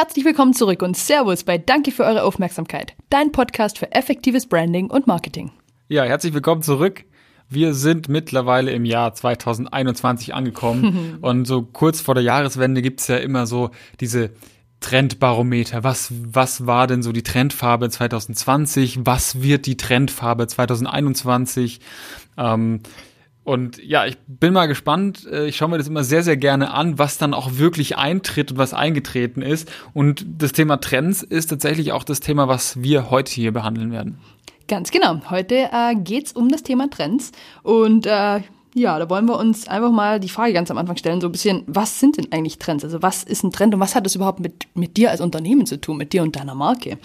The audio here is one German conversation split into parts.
Herzlich willkommen zurück und Servus bei Danke für eure Aufmerksamkeit, dein Podcast für effektives Branding und Marketing. Ja, herzlich willkommen zurück. Wir sind mittlerweile im Jahr 2021 angekommen und so kurz vor der Jahreswende gibt's ja immer so diese Trendbarometer. Was, was war denn so die Trendfarbe 2020? Was wird die Trendfarbe 2021? Ähm, und ja, ich bin mal gespannt. Äh, ich schaue mir das immer sehr, sehr gerne an, was dann auch wirklich eintritt und was eingetreten ist. Und das Thema Trends ist tatsächlich auch das Thema, was wir heute hier behandeln werden. Ganz genau. Heute äh, geht's um das Thema Trends. Und äh, ja, da wollen wir uns einfach mal die Frage ganz am Anfang stellen, so ein bisschen, was sind denn eigentlich Trends? Also was ist ein Trend und was hat das überhaupt mit, mit dir als Unternehmen zu tun, mit dir und deiner Marke?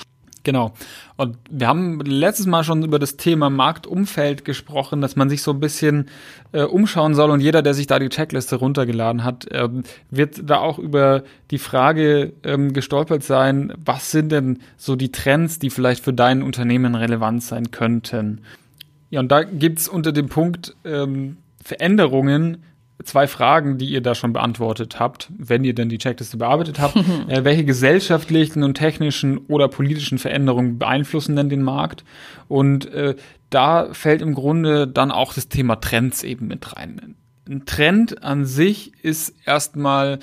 Genau. Und wir haben letztes Mal schon über das Thema Marktumfeld gesprochen, dass man sich so ein bisschen äh, umschauen soll und jeder, der sich da die Checkliste runtergeladen hat, ähm, wird da auch über die Frage ähm, gestolpert sein, was sind denn so die Trends, die vielleicht für dein Unternehmen relevant sein könnten. Ja, und da gibt's unter dem Punkt ähm, Veränderungen zwei Fragen, die ihr da schon beantwortet habt, wenn ihr denn die Checkliste bearbeitet habt. äh, welche gesellschaftlichen und technischen oder politischen Veränderungen beeinflussen denn den Markt? Und äh, da fällt im Grunde dann auch das Thema Trends eben mit rein. Ein Trend an sich ist erstmal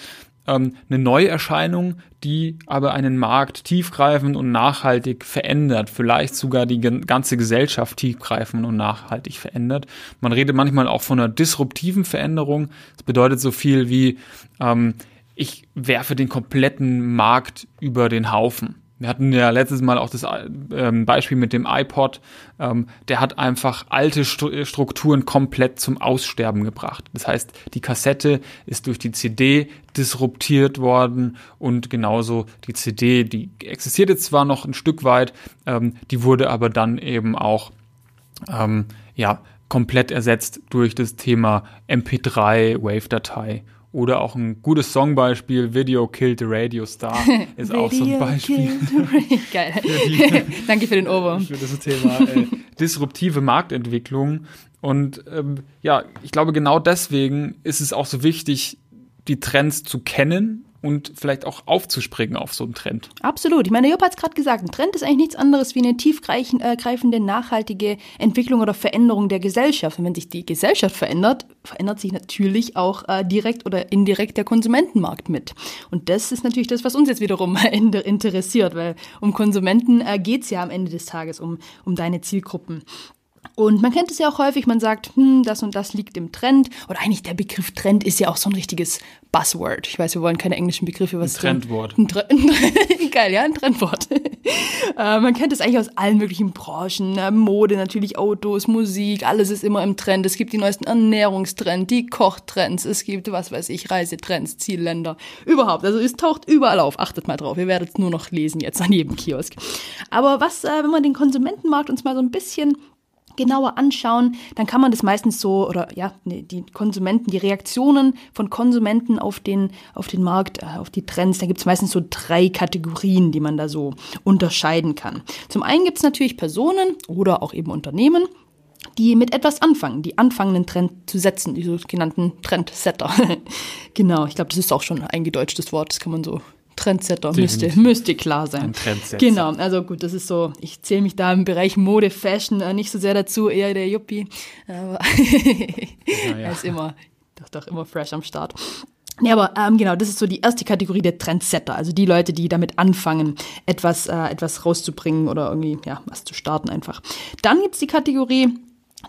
ähm, eine Neuerscheinung, die aber einen Markt tiefgreifend und nachhaltig verändert, vielleicht sogar die ganze Gesellschaft tiefgreifend und nachhaltig verändert. Man redet manchmal auch von einer disruptiven Veränderung. Das bedeutet so viel wie, ähm, ich werfe den kompletten Markt über den Haufen. Wir hatten ja letztes Mal auch das ähm, Beispiel mit dem iPod. Ähm, der hat einfach alte Strukturen komplett zum Aussterben gebracht. Das heißt, die Kassette ist durch die CD disruptiert worden und genauso die CD, die existierte zwar noch ein Stück weit, ähm, die wurde aber dann eben auch ja komplett ersetzt durch das Thema MP3, Wave-Datei oder auch ein gutes Songbeispiel, Video Killed the Radio Star, ist auch so ein Beispiel. Geil. Für die, Danke für den Ohrwurm. Für das Thema äh, disruptive Marktentwicklung. Und ähm, ja, ich glaube, genau deswegen ist es auch so wichtig, die Trends zu kennen und vielleicht auch aufzuspringen auf so einen Trend. Absolut. Ich meine, Job hat es gerade gesagt, ein Trend ist eigentlich nichts anderes wie eine tiefgreifende, äh, nachhaltige Entwicklung oder Veränderung der Gesellschaft. Und wenn sich die Gesellschaft verändert, verändert sich natürlich auch äh, direkt oder indirekt der Konsumentenmarkt mit. Und das ist natürlich das, was uns jetzt wiederum interessiert, weil um Konsumenten äh, geht es ja am Ende des Tages, um, um deine Zielgruppen. Und man kennt es ja auch häufig, man sagt, hm, das und das liegt im Trend. Oder eigentlich der Begriff Trend ist ja auch so ein richtiges Buzzword. Ich weiß, wir wollen keine englischen Begriffe. Was ein Trendwort. Ein Tre Geil, ja, ein Trendwort. äh, man kennt es eigentlich aus allen möglichen Branchen. Äh, Mode natürlich, Autos, Musik, alles ist immer im Trend. Es gibt die neuesten Ernährungstrends, die Kochtrends, es gibt, was weiß ich, Reisetrends, Zielländer. Überhaupt. Also es taucht überall auf. Achtet mal drauf. Ihr werdet es nur noch lesen jetzt an jedem Kiosk. Aber was, äh, wenn man den Konsumentenmarkt uns mal so ein bisschen genauer anschauen, dann kann man das meistens so, oder ja, die Konsumenten, die Reaktionen von Konsumenten auf den, auf den Markt, äh, auf die Trends, da gibt es meistens so drei Kategorien, die man da so unterscheiden kann. Zum einen gibt es natürlich Personen oder auch eben Unternehmen, die mit etwas anfangen, die anfangen, einen Trend zu setzen, die sogenannten Trendsetter. genau, ich glaube, das ist auch schon ein eingedeutschtes Wort, das kann man so Trendsetter müsste, müsste klar sein. Ein Trendsetter. Genau, also gut, das ist so, ich zähle mich da im Bereich Mode, Fashion äh, nicht so sehr dazu, eher der Yuppie. Aber ja. er ist immer, doch, doch immer fresh am Start. Ja, aber ähm, genau, das ist so die erste Kategorie der Trendsetter, also die Leute, die damit anfangen, etwas, äh, etwas rauszubringen oder irgendwie, ja, was zu starten einfach. Dann gibt's die Kategorie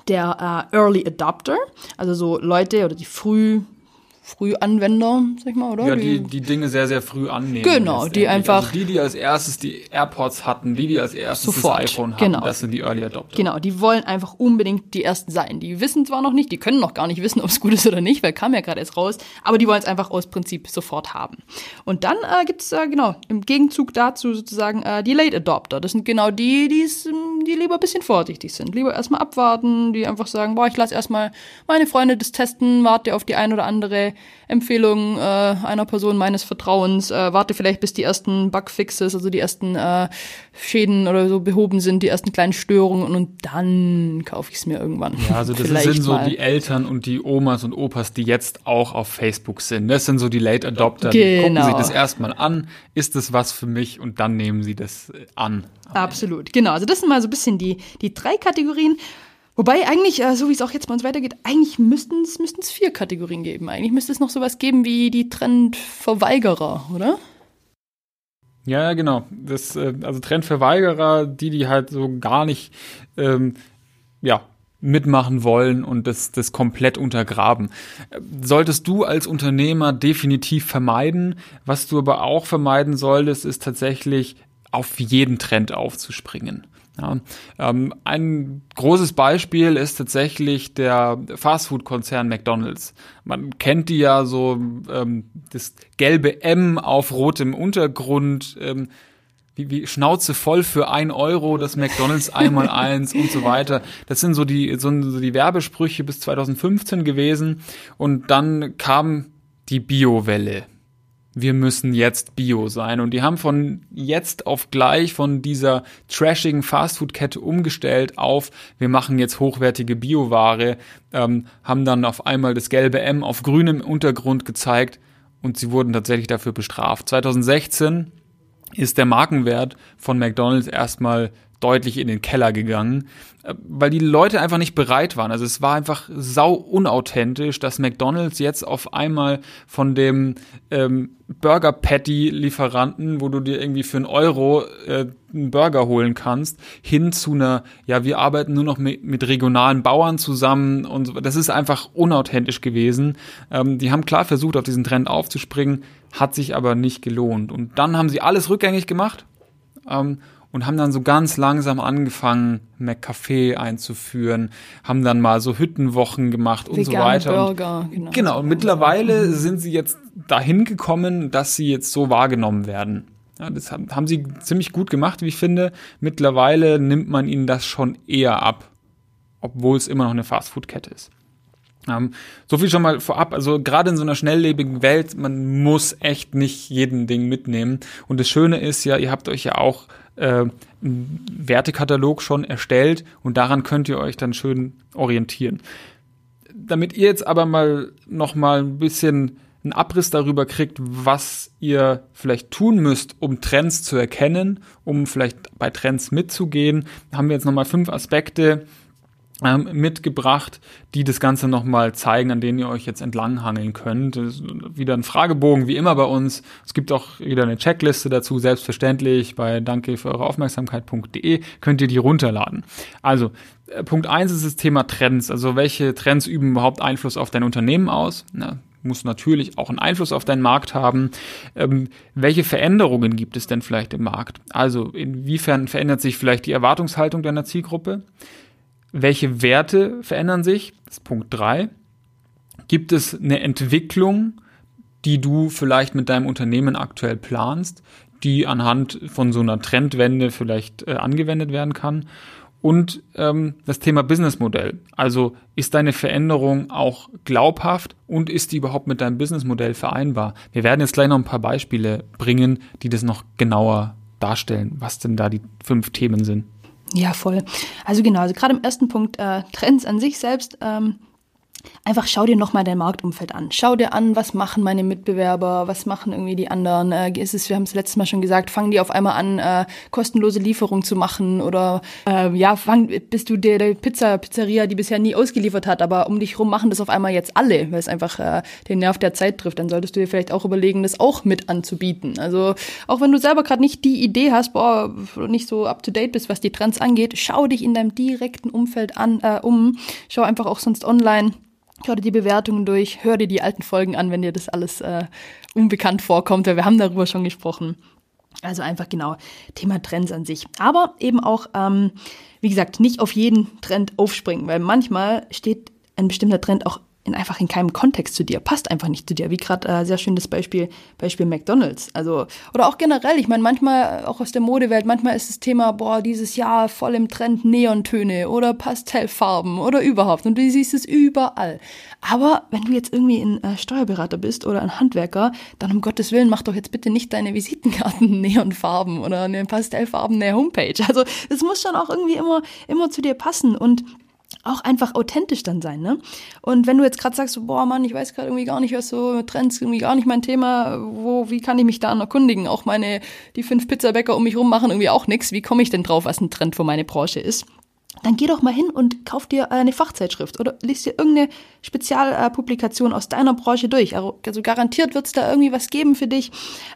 der äh, Early Adopter, also so Leute oder die früh Frühanwender, sag ich mal, oder? Ja, die, die Dinge sehr, sehr früh annehmen. Genau, die einfach. Also die, die als erstes die AirPods hatten, die, die als erstes sofort, das iPhone hatten, genau. das sind die Early Adopter. Genau, die wollen einfach unbedingt die Ersten sein. Die wissen zwar noch nicht, die können noch gar nicht wissen, ob es gut ist oder nicht, weil kam ja gerade erst raus, aber die wollen es einfach aus Prinzip sofort haben. Und dann äh, gibt es, äh, genau, im Gegenzug dazu sozusagen äh, die Late Adopter. Das sind genau die, die's, ähm, die lieber ein bisschen vorsichtig sind. Lieber erstmal abwarten, die einfach sagen, boah, ich lasse erstmal meine Freunde das testen, warte auf die ein oder andere bei Empfehlungen äh, einer Person meines Vertrauens, äh, warte vielleicht bis die ersten Bugfixes, also die ersten äh, Schäden oder so behoben sind, die ersten kleinen Störungen und dann kaufe ich es mir irgendwann. Ja, also das sind so mal. die Eltern und die Omas und Opas, die jetzt auch auf Facebook sind. Das sind so die Late Adopter, die Genau. gucken sich das erstmal an, ist das was für mich und dann nehmen sie das äh, an. Absolut, genau. Also das sind mal so ein bisschen die, die drei Kategorien. Wobei eigentlich, äh, so wie es auch jetzt bei uns weitergeht, eigentlich müssten es vier Kategorien geben. Eigentlich müsste es noch sowas geben wie die Trendverweigerer, oder? Ja, genau. Das, äh, also Trendverweigerer, die, die halt so gar nicht ähm, ja, mitmachen wollen und das, das komplett untergraben. Solltest du als Unternehmer definitiv vermeiden. Was du aber auch vermeiden solltest, ist tatsächlich auf jeden Trend aufzuspringen. Ja, ähm, ein großes Beispiel ist tatsächlich der Fastfood-Konzern McDonald's. Man kennt die ja so, ähm, das gelbe M auf rotem Untergrund, ähm, wie, wie Schnauze voll für ein Euro, das McDonalds einmal eins und so weiter. Das sind so die, so, so die Werbesprüche bis 2015 gewesen. Und dann kam die Biowelle wir müssen jetzt Bio sein. Und die haben von jetzt auf gleich von dieser trashigen Fastfood-Kette umgestellt auf, wir machen jetzt hochwertige Bioware, ähm, haben dann auf einmal das gelbe M auf grünem Untergrund gezeigt und sie wurden tatsächlich dafür bestraft. 2016 ist der Markenwert von McDonald's erstmal deutlich in den Keller gegangen, äh, weil die Leute einfach nicht bereit waren. Also es war einfach sau unauthentisch, dass McDonald's jetzt auf einmal von dem ähm, Burger Patty Lieferanten, wo du dir irgendwie für einen Euro äh, einen Burger holen kannst, hin zu einer, ja, wir arbeiten nur noch mit, mit regionalen Bauern zusammen und so. Das ist einfach unauthentisch gewesen. Ähm, die haben klar versucht, auf diesen Trend aufzuspringen, hat sich aber nicht gelohnt. Und dann haben sie alles rückgängig gemacht. Ähm, und haben dann so ganz langsam angefangen, McCafé einzuführen, haben dann mal so Hüttenwochen gemacht und so weiter. Burger, und, genau. genau. Und mittlerweile sind sie jetzt dahin gekommen, dass sie jetzt so wahrgenommen werden. Ja, das haben, haben sie ziemlich gut gemacht, wie ich finde. Mittlerweile nimmt man ihnen das schon eher ab, obwohl es immer noch eine Fastfood-Kette ist. Ähm, so viel schon mal vorab. Also gerade in so einer schnelllebigen Welt, man muss echt nicht jeden Ding mitnehmen. Und das Schöne ist ja, ihr habt euch ja auch äh, einen Wertekatalog schon erstellt und daran könnt ihr euch dann schön orientieren. Damit ihr jetzt aber mal noch mal ein bisschen einen Abriss darüber kriegt, was ihr vielleicht tun müsst, um Trends zu erkennen, um vielleicht bei Trends mitzugehen, haben wir jetzt noch mal fünf Aspekte, ähm, mitgebracht, die das Ganze nochmal zeigen, an denen ihr euch jetzt entlanghangeln könnt. Wieder ein Fragebogen, wie immer bei uns. Es gibt auch wieder eine Checkliste dazu, selbstverständlich bei danke für eure Aufmerksamkeit.de könnt ihr die runterladen. Also, äh, Punkt eins ist das Thema Trends. Also, welche Trends üben überhaupt Einfluss auf dein Unternehmen aus? Na, muss natürlich auch einen Einfluss auf deinen Markt haben. Ähm, welche Veränderungen gibt es denn vielleicht im Markt? Also, inwiefern verändert sich vielleicht die Erwartungshaltung deiner Zielgruppe? Welche Werte verändern sich? Das ist Punkt drei. Gibt es eine Entwicklung, die du vielleicht mit deinem Unternehmen aktuell planst, die anhand von so einer Trendwende vielleicht äh, angewendet werden kann? Und ähm, das Thema Businessmodell. Also ist deine Veränderung auch glaubhaft und ist die überhaupt mit deinem Businessmodell vereinbar? Wir werden jetzt gleich noch ein paar Beispiele bringen, die das noch genauer darstellen, was denn da die fünf Themen sind. Ja, voll. Also genau, also gerade im ersten Punkt äh, Trends an sich selbst. Ähm, einfach schau dir nochmal dein Marktumfeld an. Schau dir an, was machen meine Mitbewerber, was machen irgendwie die anderen. Äh, ist es, wir haben es letztes Mal schon gesagt, fangen die auf einmal an, äh, kostenlose Lieferung zu machen oder äh, ja, fang, bist du der, der Pizza, Pizzeria, die bisher nie ausgeliefert hat, aber um dich rum machen das auf einmal jetzt alle, weil es einfach äh, den Nerv der Zeit trifft. Dann solltest du dir vielleicht auch überlegen, das auch mit anzubieten. Also auch wenn du selber gerade nicht die Idee hast, boah, nicht so up to date bist, was die Trends angeht, schau dich in deinem direkten Umfeld an, äh, um. Schau einfach auch sonst online Schau dir die Bewertungen durch, hör dir die alten Folgen an, wenn dir das alles äh, unbekannt vorkommt, weil wir haben darüber schon gesprochen. Also einfach genau Thema Trends an sich. Aber eben auch, ähm, wie gesagt, nicht auf jeden Trend aufspringen, weil manchmal steht ein bestimmter Trend auch in einfach in keinem Kontext zu dir, passt einfach nicht zu dir. Wie gerade äh, sehr schön das Beispiel, Beispiel McDonalds. Also, oder auch generell, ich meine, manchmal, auch aus der Modewelt, manchmal ist das Thema, boah, dieses Jahr voll im Trend Neontöne oder Pastellfarben oder überhaupt. Und du siehst es überall. Aber wenn du jetzt irgendwie ein äh, Steuerberater bist oder ein Handwerker, dann um Gottes Willen, mach doch jetzt bitte nicht deine Visitenkarten Neonfarben oder eine pastellfarbene Homepage. Also, das muss schon auch irgendwie immer, immer zu dir passen. Und auch einfach authentisch dann sein, ne? Und wenn du jetzt gerade sagst, boah Mann, ich weiß gerade irgendwie gar nicht, was so Trends irgendwie gar nicht mein Thema, wo, wie kann ich mich da erkundigen? Auch meine, die fünf Pizzabäcker um mich rum machen irgendwie auch nichts. Wie komme ich denn drauf, was ein Trend für meine Branche ist? dann geh doch mal hin und kauf dir eine Fachzeitschrift oder liest dir irgendeine Spezialpublikation aus deiner Branche durch. Also, also garantiert wird es da irgendwie was geben für dich.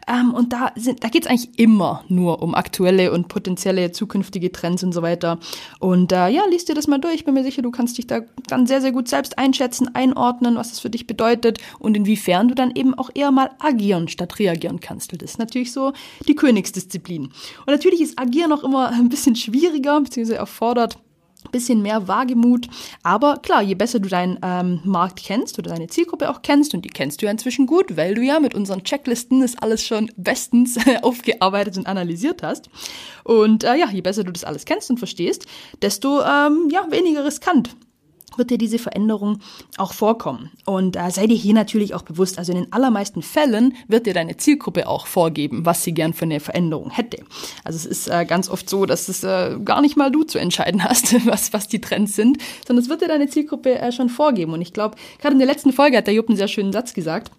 Ähm, und da, sind, da geht es eigentlich immer nur um aktuelle und potenzielle zukünftige Trends und so weiter. Und äh, ja, liest dir das mal durch. Ich bin mir sicher, du kannst dich da dann sehr, sehr gut selbst einschätzen, einordnen, was es für dich bedeutet und inwiefern du dann eben auch eher mal agieren statt reagieren kannst. Das ist natürlich so die Königsdisziplin. Und natürlich ist Agieren auch immer ein bisschen schwieriger, beziehungsweise erfordert bisschen mehr Wagemut. Aber klar, je besser du deinen ähm, Markt kennst oder deine Zielgruppe auch kennst, und die kennst du ja inzwischen gut, weil du ja mit unseren Checklisten das alles schon bestens aufgearbeitet und analysiert hast. Und äh, ja, je besser du das alles kennst und verstehst, desto ähm, ja, weniger riskant wird dir diese Veränderung auch vorkommen. Und äh, sei dir hier natürlich auch bewusst, also in den allermeisten Fällen wird dir deine Zielgruppe auch vorgeben, was sie gern für eine Veränderung hätte. Also es ist äh, ganz oft so, dass es äh, gar nicht mal du zu entscheiden hast, was, was die Trends sind, sondern es wird dir deine Zielgruppe äh, schon vorgeben. Und ich glaube, gerade in der letzten Folge hat der Jupp einen sehr schönen Satz gesagt.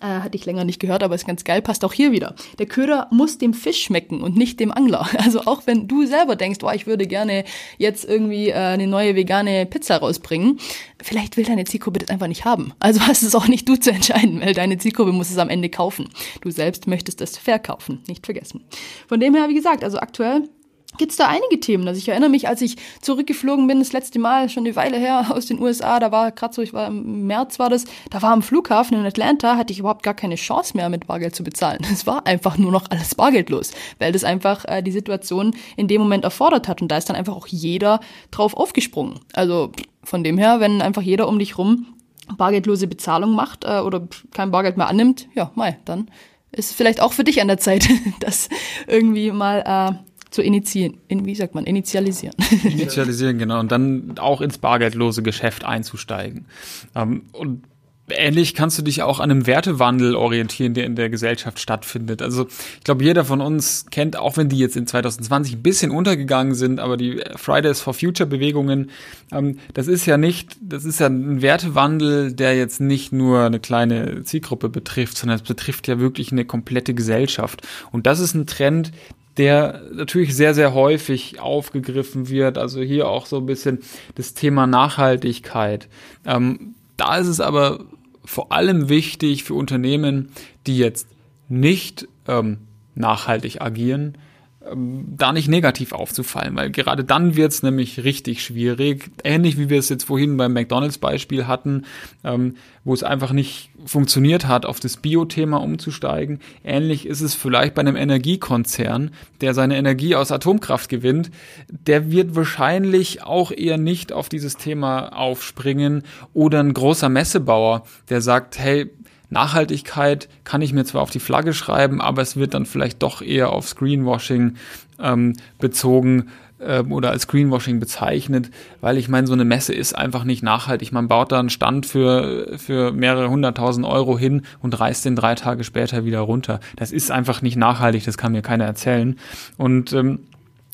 Äh, hatte ich länger nicht gehört, aber ist ganz geil, passt auch hier wieder. Der Köder muss dem Fisch schmecken und nicht dem Angler. Also auch wenn du selber denkst, oh, ich würde gerne jetzt irgendwie äh, eine neue vegane Pizza rausbringen, vielleicht will deine Zielgruppe das einfach nicht haben. Also hast es auch nicht du zu entscheiden, weil deine Zielgruppe muss es am Ende kaufen. Du selbst möchtest es verkaufen, nicht vergessen. Von dem her, wie gesagt, also aktuell gibt's da einige Themen. Also ich erinnere mich, als ich zurückgeflogen bin, das letzte Mal, schon eine Weile her aus den USA, da war gerade so, ich war im März war das, da war am Flughafen in Atlanta, hatte ich überhaupt gar keine Chance mehr, mit Bargeld zu bezahlen. Es war einfach nur noch alles bargeldlos, weil das einfach äh, die Situation in dem Moment erfordert hat. Und da ist dann einfach auch jeder drauf aufgesprungen. Also von dem her, wenn einfach jeder um dich rum bargeldlose Bezahlung macht äh, oder kein Bargeld mehr annimmt, ja, mal, dann ist vielleicht auch für dich an der Zeit, das irgendwie mal äh, zu initiieren, in, wie sagt man, initialisieren. Initialisieren, genau. Und dann auch ins bargeldlose Geschäft einzusteigen. Ähm, und ähnlich kannst du dich auch an einem Wertewandel orientieren, der in der Gesellschaft stattfindet. Also ich glaube, jeder von uns kennt, auch wenn die jetzt in 2020 ein bisschen untergegangen sind, aber die Fridays for Future Bewegungen, ähm, das ist ja nicht, das ist ja ein Wertewandel, der jetzt nicht nur eine kleine Zielgruppe betrifft, sondern es betrifft ja wirklich eine komplette Gesellschaft. Und das ist ein Trend, der natürlich sehr, sehr häufig aufgegriffen wird. Also hier auch so ein bisschen das Thema Nachhaltigkeit. Ähm, da ist es aber vor allem wichtig für Unternehmen, die jetzt nicht ähm, nachhaltig agieren, da nicht negativ aufzufallen, weil gerade dann wird es nämlich richtig schwierig. Ähnlich wie wir es jetzt vorhin beim McDonalds-Beispiel hatten, ähm, wo es einfach nicht funktioniert hat, auf das Bio-Thema umzusteigen. Ähnlich ist es vielleicht bei einem Energiekonzern, der seine Energie aus Atomkraft gewinnt. Der wird wahrscheinlich auch eher nicht auf dieses Thema aufspringen oder ein großer Messebauer, der sagt, hey, Nachhaltigkeit kann ich mir zwar auf die Flagge schreiben, aber es wird dann vielleicht doch eher auf Screenwashing ähm, bezogen ähm, oder als Greenwashing bezeichnet, weil ich meine, so eine Messe ist einfach nicht nachhaltig. Man baut da einen Stand für, für mehrere hunderttausend Euro hin und reißt den drei Tage später wieder runter. Das ist einfach nicht nachhaltig, das kann mir keiner erzählen. Und ähm,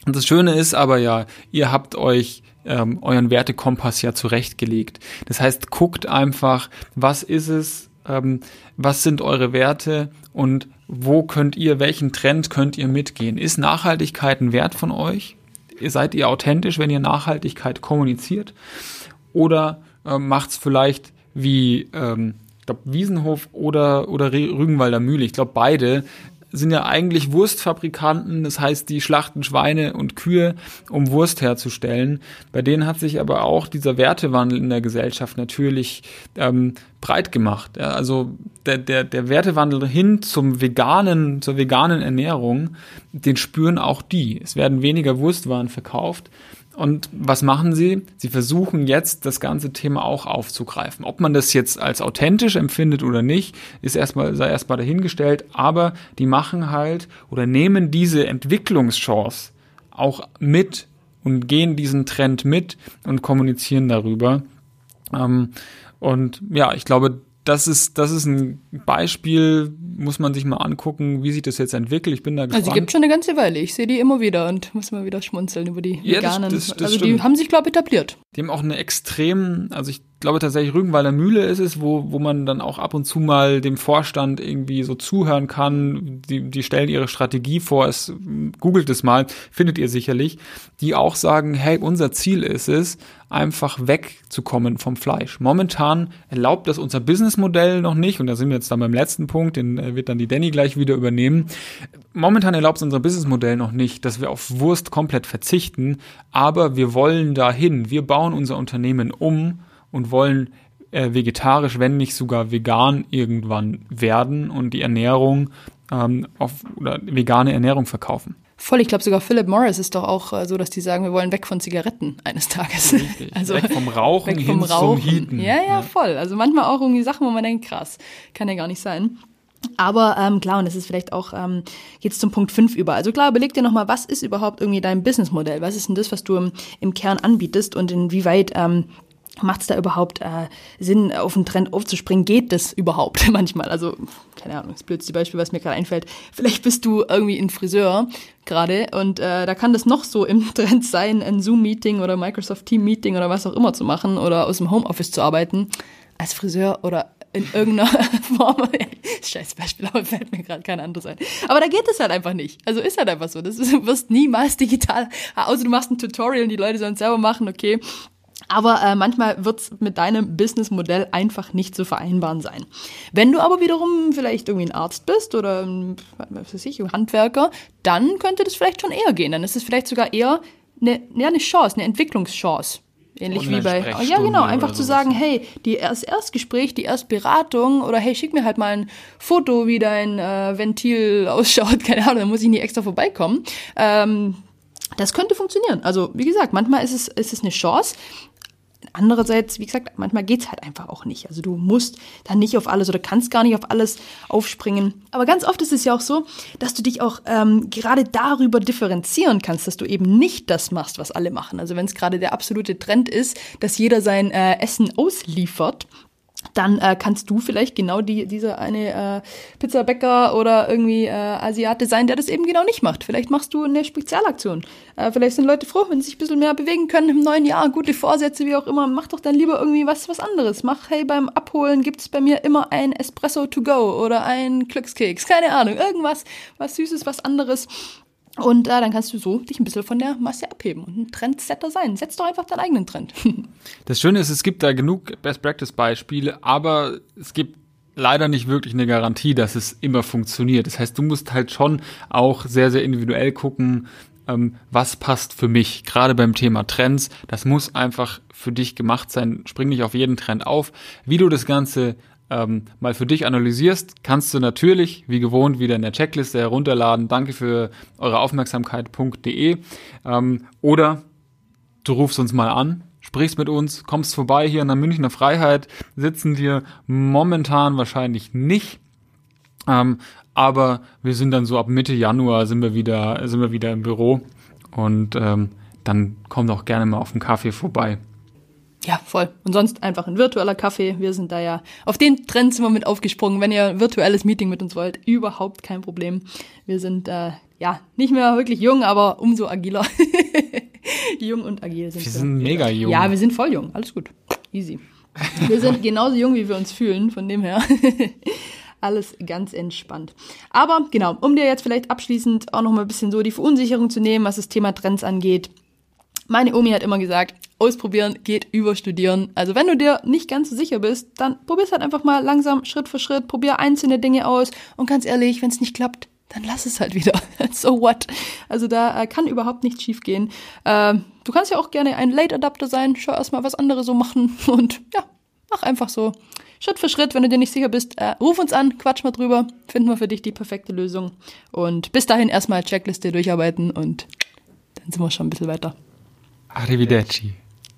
das Schöne ist aber ja, ihr habt euch ähm, euren Wertekompass ja zurechtgelegt. Das heißt, guckt einfach, was ist es, ähm, was sind eure Werte und wo könnt ihr, welchen Trend könnt ihr mitgehen? Ist Nachhaltigkeit ein Wert von euch? Seid ihr authentisch, wenn ihr Nachhaltigkeit kommuniziert? Oder äh, macht es vielleicht wie ähm, ich glaube Wiesenhof oder oder Rügenwalder Mühle. Ich glaube beide sind ja eigentlich Wurstfabrikanten, das heißt, die schlachten Schweine und Kühe, um Wurst herzustellen. Bei denen hat sich aber auch dieser Wertewandel in der Gesellschaft natürlich ähm, breit gemacht. Also der, der, der Wertewandel hin zum veganen, zur veganen Ernährung, den spüren auch die. Es werden weniger Wurstwaren verkauft, Und was machen sie? Sie versuchen jetzt das ganze Thema auch aufzugreifen. Ob man das jetzt als authentisch empfindet oder nicht, ist erstmal, sei erstmal dahingestellt. Aber die machen halt oder nehmen diese Entwicklungschance auch mit und gehen diesen Trend mit und kommunizieren darüber. Ähm, und ja, ich glaube, das ist, das ist ein Beispiel, muss man sich mal angucken, wie sich das jetzt entwickelt. Ich bin da gespannt. Also die gibt schon eine ganze Weile. Ich sehe die immer wieder und muss immer wieder schmunzeln über die ja, Veganen. Das, das, das also stimmt. die haben sich, glaube ich, etabliert. Die haben auch eine extrem, also ich glaube tatsächlich Rügenwalder Mühle ist es, wo, wo man dann auch ab und zu mal dem Vorstand irgendwie so zuhören kann. Die, die stellen ihre Strategie vor, es, googelt es mal, findet ihr sicherlich, die auch sagen, hey, unser Ziel ist es, einfach wegzukommen vom Fleisch. Momentan erlaubt das unser Businessmodell noch nicht, und da sind wir jetzt dann beim letzten Punkt, den äh, wird dann die Danny gleich wieder übernehmen. Momentan erlaubt es unser Businessmodell noch nicht, dass wir auf Wurst komplett verzichten, aber wir wollen dahin. Wir bauen unser Unternehmen um und wollen äh, vegetarisch, wenn nicht sogar vegan irgendwann werden und die Ernährung ähm, auf oder vegane Ernährung verkaufen. Voll, ich glaube sogar Philip Morris ist doch auch äh, so, dass die sagen, wir wollen weg von Zigaretten eines Tages. Richtig. Also weg vom Rauchen weg vom hin Rauchen. zum Heaten. Ja, ja, voll. Also manchmal auch irgendwie Sachen, wo man denkt, krass, kann ja gar nicht sein. Aber ähm, klar, und das ist vielleicht auch ähm, jetzt zum Punkt 5 über. Also klar, überleg dir nochmal, was ist überhaupt irgendwie dein Businessmodell? Was ist denn das, was du im, im Kern anbietest und inwieweit ähm, Macht es da überhaupt äh, Sinn, auf einen Trend aufzuspringen? Geht das überhaupt manchmal? Also, keine Ahnung, das blödste Beispiel, was mir gerade einfällt. Vielleicht bist du irgendwie ein Friseur gerade und äh, da kann das noch so im Trend sein, ein Zoom-Meeting oder Microsoft Team-Meeting oder was auch immer zu machen oder aus dem Homeoffice zu arbeiten. Als Friseur oder in irgendeiner Form. Scheiß Beispiel, aber fällt mir gerade kein anderes ein. Aber da geht es halt einfach nicht. Also ist halt einfach so. Das wirst niemals digital, außer du machst ein Tutorial und die Leute sollen es selber machen, okay. Aber äh, manchmal wird's mit deinem Businessmodell einfach nicht zu vereinbaren sein. Wenn du aber wiederum vielleicht irgendwie ein Arzt bist oder ein, was weiß ich, ein Handwerker, dann könnte das vielleicht schon eher gehen. Dann ist es vielleicht sogar eher eine, ja, eine Chance, eine Entwicklungschance. Ähnlich wie bei, oh, ja genau, einfach zu sagen, hey, die, das Erstgespräch, die Erstberatung oder hey, schick mir halt mal ein Foto, wie dein äh, Ventil ausschaut, keine Ahnung, dann muss ich nie extra vorbeikommen. Ähm, das könnte funktionieren. Also, wie gesagt, manchmal ist es, ist es eine Chance. Andererseits, wie gesagt, manchmal geht's halt einfach auch nicht. Also du musst dann nicht auf alles oder kannst gar nicht auf alles aufspringen. Aber ganz oft ist es ja auch so, dass du dich auch ähm, gerade darüber differenzieren kannst, dass du eben nicht das machst, was alle machen. Also wenn es gerade der absolute Trend ist, dass jeder sein äh, Essen ausliefert, dann äh, kannst du vielleicht genau die, dieser eine äh, Pizzabäcker oder irgendwie äh, Asiate sein, der das eben genau nicht macht. Vielleicht machst du eine Spezialaktion. Äh, vielleicht sind Leute froh, wenn sie sich ein bisschen mehr bewegen können im neuen Jahr. Gute Vorsätze, wie auch immer. Mach doch dann lieber irgendwie was, was anderes. Mach, hey, beim Abholen gibt's bei mir immer ein Espresso to go oder ein Glückskeks. Keine Ahnung. Irgendwas, was Süßes, was anderes. Und äh, dann kannst du so dich ein bisschen von der Masse abheben und ein Trendsetter sein. Setz doch einfach deinen eigenen Trend. Das Schöne ist, es gibt da genug Best-Practice-Beispiele, aber es gibt leider nicht wirklich eine Garantie, dass es immer funktioniert. Das heißt, du musst halt schon auch sehr, sehr individuell gucken, ähm, was passt für mich. Gerade beim Thema Trends, das muss einfach für dich gemacht sein. Spring nicht auf jeden Trend auf. Wie du das Ganze ähm, mal für dich analysierst, kannst du natürlich, wie gewohnt, wieder in der Checkliste herunterladen. Danke für eure Aufmerksamkeit.de. Ähm, oder du rufst uns mal an, sprichst mit uns, kommst vorbei hier in der Münchner Freiheit, sitzen wir momentan wahrscheinlich nicht. Ähm, aber wir sind dann so ab Mitte Januar sind wir wieder, sind wir wieder im Büro und ähm, dann kommt auch gerne mal auf den Kaffee vorbei. Ja, voll. Und sonst einfach ein virtueller Kaffee. Wir sind da ja auf den Trend sind wir mit aufgesprungen. Wenn ihr ein virtuelles Meeting mit uns wollt, überhaupt kein Problem. Wir sind äh, ja nicht mehr wirklich jung, aber umso agiler. jung und agil sind wir. Wir sind mega jung. Ja, wir sind voll jung. Alles gut. Easy. Wir sind genauso jung, wie wir uns fühlen. Von dem her. alles ganz entspannt. Aber genau, um dir jetzt vielleicht abschließend auch noch mal ein bisschen so die Verunsicherung zu nehmen, was das Thema Trends angeht. Meine Omi hat immer gesagt, ausprobieren geht über studieren. Also wenn du dir nicht ganz so sicher bist, dann probier's halt einfach mal langsam Schritt für Schritt, probier einzelne Dinge aus und ganz ehrlich, wenn es nicht klappt, dann lass es halt wieder. so what? Also da äh, kann überhaupt nichts schiefgehen. Äh, du kannst ja auch gerne ein Late Adapter sein, schau erstmal, was andere so machen und ja, mach einfach so. Schritt für Schritt, wenn du dir nicht sicher bist, äh, ruf uns an, quatsch mal drüber, finden wir für dich die perfekte Lösung. Und bis dahin erstmal Checkliste durcharbeiten und dann sind wir schon ein bisschen weiter. Arrivederci.